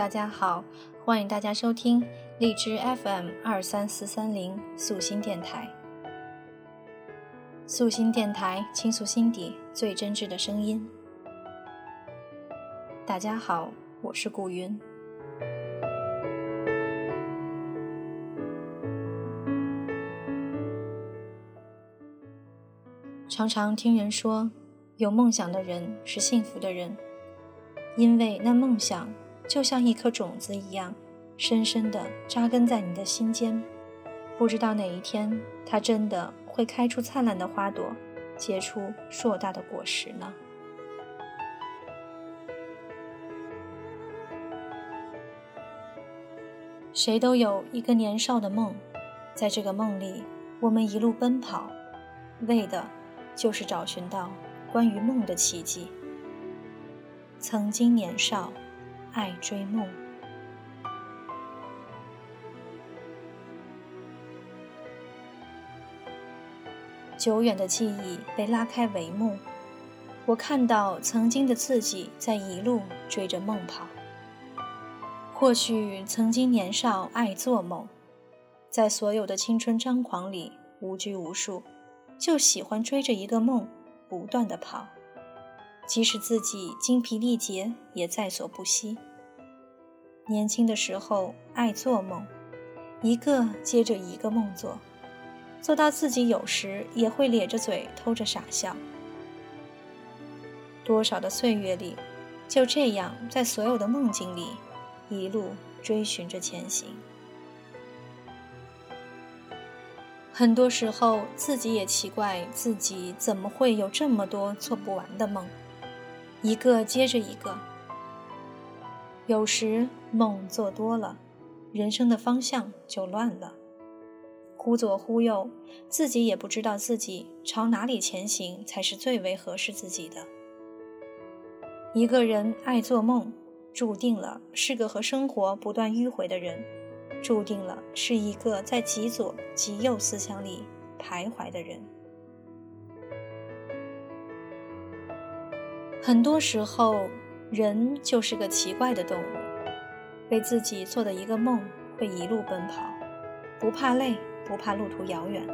大家好，欢迎大家收听荔枝 FM 二三四三零素心电台。素心电台倾诉心底最真挚的声音。大家好，我是顾云。常常听人说，有梦想的人是幸福的人，因为那梦想。就像一颗种子一样，深深地扎根在你的心间。不知道哪一天，它真的会开出灿烂的花朵，结出硕大的果实呢？谁都有一个年少的梦，在这个梦里，我们一路奔跑，为的就是找寻到关于梦的奇迹。曾经年少。爱追梦，久远的记忆被拉开帷幕，我看到曾经的自己在一路追着梦跑。或许曾经年少爱做梦，在所有的青春张狂里无拘无束，就喜欢追着一个梦不断的跑。即使自己精疲力竭，也在所不惜。年轻的时候爱做梦，一个接着一个梦做，做到自己有时也会咧着嘴偷着傻笑。多少的岁月里，就这样在所有的梦境里，一路追寻着前行。很多时候自己也奇怪，自己怎么会有这么多做不完的梦。一个接着一个，有时梦做多了，人生的方向就乱了，忽左忽右，自己也不知道自己朝哪里前行才是最为合适自己的。一个人爱做梦，注定了是个和生活不断迂回的人，注定了是一个在极左极右思想里徘徊的人。很多时候，人就是个奇怪的动物，为自己做的一个梦，会一路奔跑，不怕累，不怕路途遥远。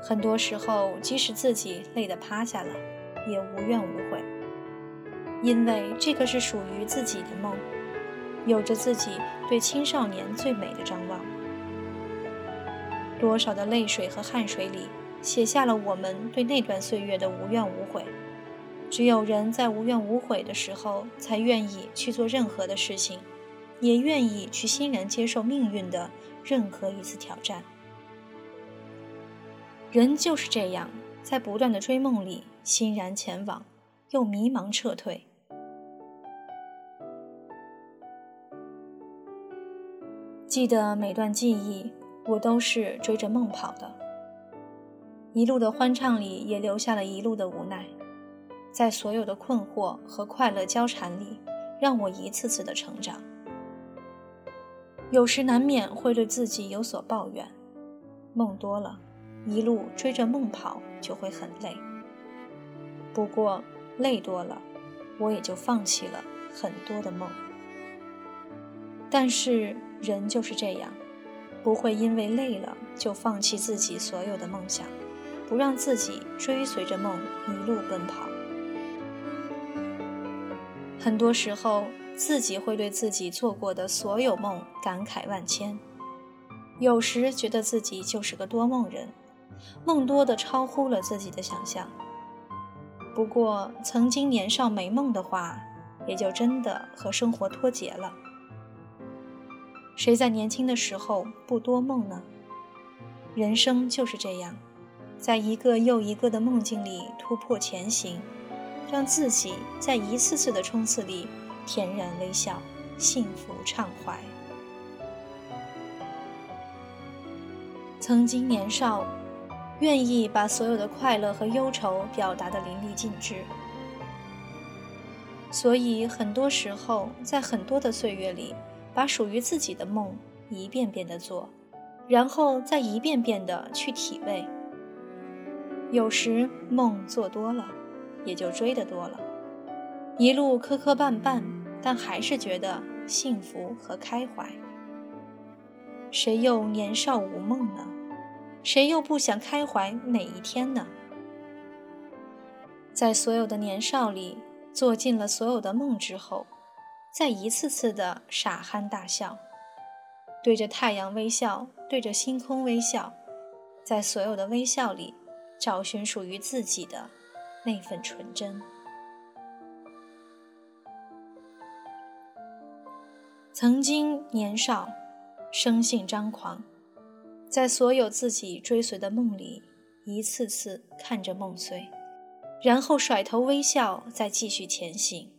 很多时候，即使自己累得趴下了，也无怨无悔，因为这个是属于自己的梦，有着自己对青少年最美的张望。多少的泪水和汗水里，写下了我们对那段岁月的无怨无悔。只有人在无怨无悔的时候，才愿意去做任何的事情，也愿意去欣然接受命运的任何一次挑战。人就是这样，在不断的追梦里欣然前往，又迷茫撤退。记得每段记忆，我都是追着梦跑的，一路的欢畅里，也留下了一路的无奈。在所有的困惑和快乐交缠里，让我一次次的成长。有时难免会对自己有所抱怨，梦多了，一路追着梦跑就会很累。不过累多了，我也就放弃了很多的梦。但是人就是这样，不会因为累了就放弃自己所有的梦想，不让自己追随着梦一路奔跑。很多时候，自己会对自己做过的所有梦感慨万千，有时觉得自己就是个多梦人，梦多的超乎了自己的想象。不过，曾经年少没梦的话，也就真的和生活脱节了。谁在年轻的时候不多梦呢？人生就是这样，在一个又一个的梦境里突破前行。让自己在一次次的冲刺里恬然微笑，幸福畅怀。曾经年少，愿意把所有的快乐和忧愁表达的淋漓尽致，所以很多时候，在很多的岁月里，把属于自己的梦一遍遍的做，然后再一遍遍的去体味。有时梦做多了。也就追得多了，一路磕磕绊绊，但还是觉得幸福和开怀。谁又年少无梦呢？谁又不想开怀每一天呢？在所有的年少里，做尽了所有的梦之后，再一次次的傻憨大笑，对着太阳微笑，对着星空微笑，在所有的微笑里，找寻属于自己的那份纯真。曾经年少，生性张狂，在所有自己追随的梦里，一次次看着梦碎，然后甩头微笑，再继续前行。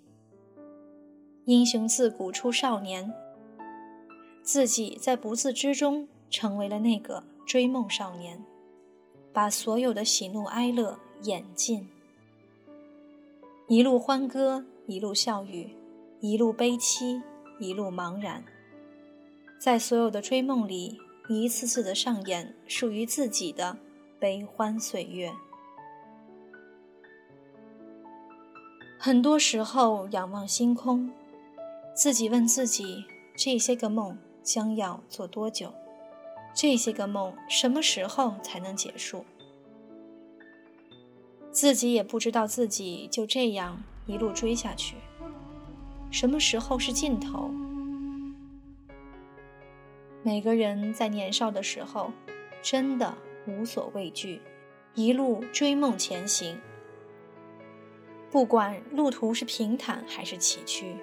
英雄自古出少年，自己在不自知中成为了那个追梦少年，把所有的喜怒哀乐演尽，一路欢歌，一路笑语，一路悲凄。一路茫然，在所有的追梦里，一次次的上演属于自己的悲欢岁月。很多时候，仰望星空，自己问自己：这些个梦将要做多久？这些个梦什么时候才能结束？自己也不知道自己就这样一路追下去。什么时候是尽头？每个人在年少的时候，真的无所畏惧，一路追梦前行。不管路途是平坦还是崎岖，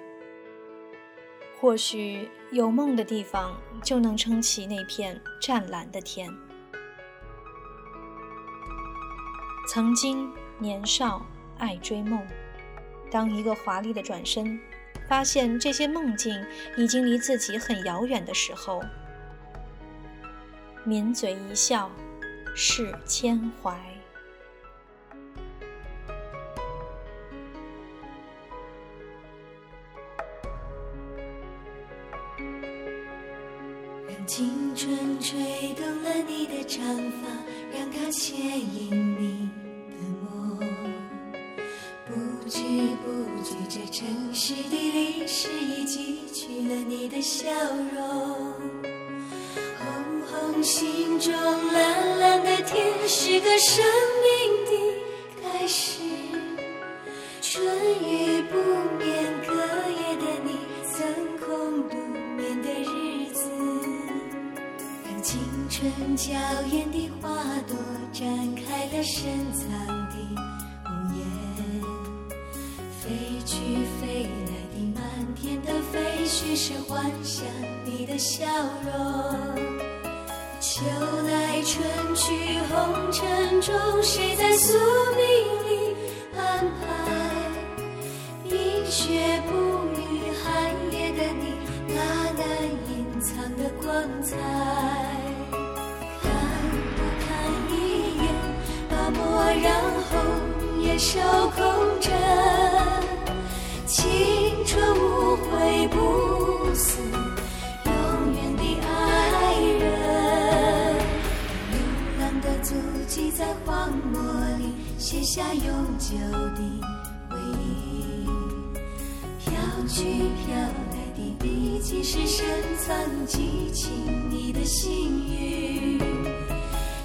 或许有梦的地方就能撑起那片湛蓝的天。曾经年少爱追梦，当一个华丽的转身。发现这些梦境已经离自己很遥远的时候，抿嘴一笑，是千怀。让青春吹动了你的长发，让它牵引你。城市的历史已记取了你的笑容，红红心中蓝蓝的天是个生命的开始，春雨不眠隔夜的你，曾空独眠的日子，让青春娇艳的花朵绽开了深藏去飞来的满天的飞絮是幻想你的笑容。秋来春去红尘中，谁在宿命里安排？冰雪不语寒夜的你，那难隐藏的光彩。看不看一眼，把墨染红也守空枕。在荒漠里写下永久的回忆。飘去飘来的笔迹是深藏激情你的心语。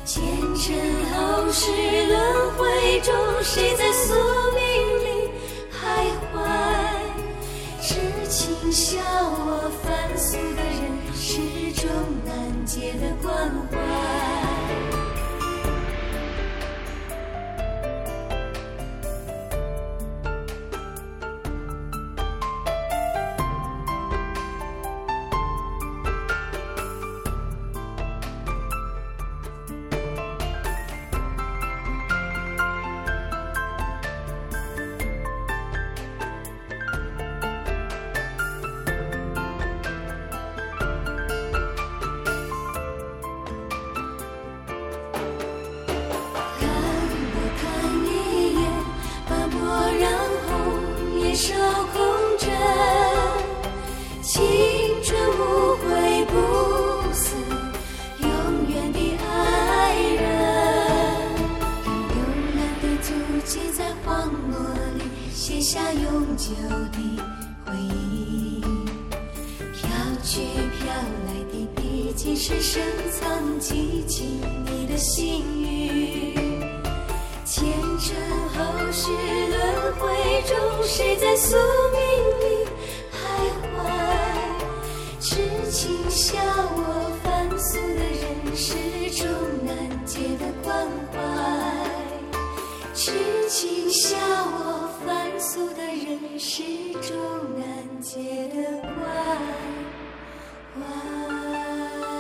前尘后世轮回中，谁在宿命里徘徊？痴情？笑我凡俗的人，始终难解的关怀。下永久的。回忆。飘去飘来的毕竟是深藏激情你的心语。前尘后世轮回中，谁在宿命里徘徊？痴情笑我凡俗的人世中难解的关怀。痴情笑我俗的人世中难解的关怀。